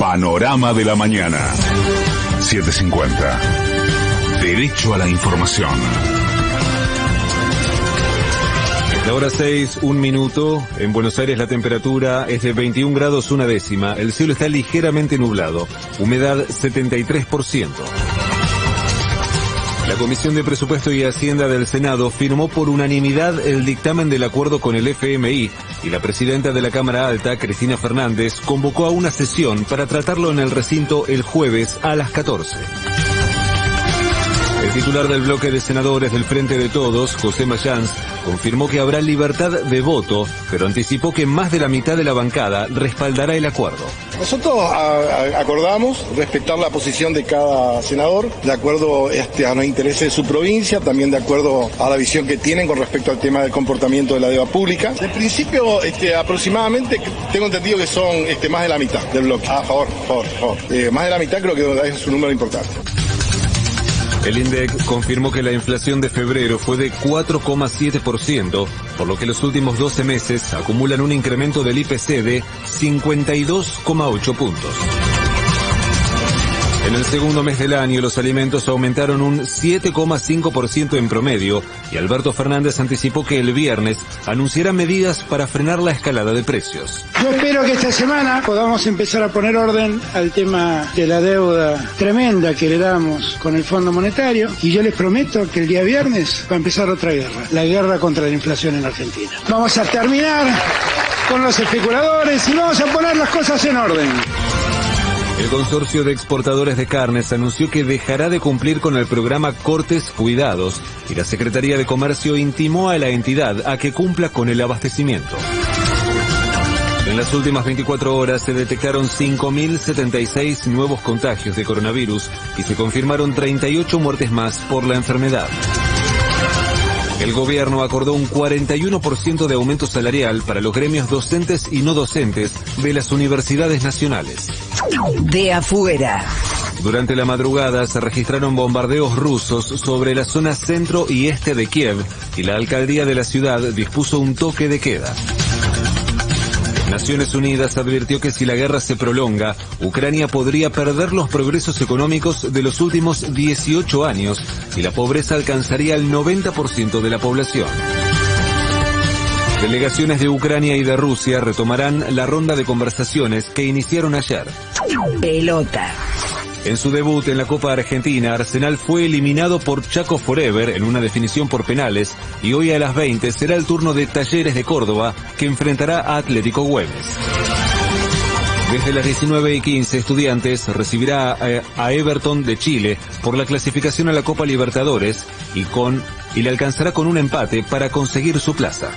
Panorama de la mañana. 750. Derecho a la información. La hora 6, un minuto. En Buenos Aires la temperatura es de 21 grados una décima. El cielo está ligeramente nublado. Humedad 73%. La Comisión de Presupuesto y Hacienda del Senado firmó por unanimidad el dictamen del acuerdo con el FMI y la presidenta de la Cámara Alta, Cristina Fernández, convocó a una sesión para tratarlo en el recinto el jueves a las 14. El titular del bloque de senadores del Frente de Todos, José Mayans, confirmó que habrá libertad de voto, pero anticipó que más de la mitad de la bancada respaldará el acuerdo. Nosotros acordamos respetar la posición de cada senador, de acuerdo este, a los intereses de su provincia, también de acuerdo a la visión que tienen con respecto al tema del comportamiento de la deuda pública. De principio, este, aproximadamente, tengo entendido que son este, más de la mitad del bloque. A favor, favor, favor. Eh, más de la mitad creo que es un número importante. El INDEC confirmó que la inflación de febrero fue de 4,7%, por lo que los últimos 12 meses acumulan un incremento del IPC de 52,8 puntos. En el segundo mes del año los alimentos aumentaron un 7,5% en promedio y Alberto Fernández anticipó que el viernes anunciará medidas para frenar la escalada de precios. Yo espero que esta semana podamos empezar a poner orden al tema de la deuda tremenda que le damos con el Fondo Monetario y yo les prometo que el día viernes va a empezar otra guerra, la guerra contra la inflación en Argentina. Vamos a terminar con los especuladores y vamos a poner las cosas en orden. El consorcio de exportadores de carnes anunció que dejará de cumplir con el programa Cortes Cuidados y la Secretaría de Comercio intimó a la entidad a que cumpla con el abastecimiento. En las últimas 24 horas se detectaron 5.076 nuevos contagios de coronavirus y se confirmaron 38 muertes más por la enfermedad. El gobierno acordó un 41% de aumento salarial para los gremios docentes y no docentes de las universidades nacionales. De afuera. Durante la madrugada se registraron bombardeos rusos sobre la zona centro y este de Kiev y la alcaldía de la ciudad dispuso un toque de queda. Naciones Unidas advirtió que si la guerra se prolonga, Ucrania podría perder los progresos económicos de los últimos 18 años y la pobreza alcanzaría el 90% de la población. Delegaciones de Ucrania y de Rusia retomarán la ronda de conversaciones que iniciaron ayer. Pelota. En su debut en la Copa Argentina, Arsenal fue eliminado por Chaco Forever en una definición por penales y hoy a las 20 será el turno de Talleres de Córdoba que enfrentará a Atlético Güemes. Desde las 19 y 15, Estudiantes recibirá a, Everton de Chile por la clasificación a la Copa Libertadores y con y le alcanzará con un empate para conseguir su plaza.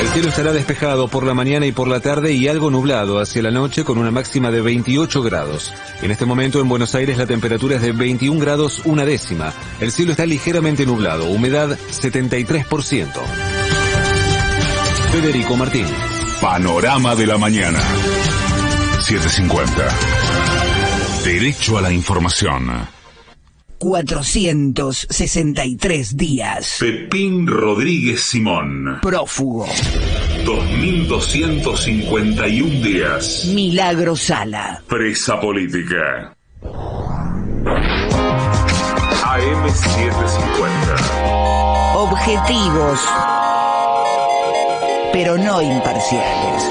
El cielo estará despejado por la mañana y por la tarde y algo nublado hacia la noche con una máxima de 28 grados. En este momento en Buenos Aires la temperatura es de 21 grados una décima. El cielo está ligeramente nublado, humedad 73%. Federico Martín. Panorama de la mañana. 750. Derecho a la información. 463 días. Pepín Rodríguez Simón. Prófugo. 2251 días. Milagro Sala. Presa política. AM750. Objetivos. Pero no imparciales.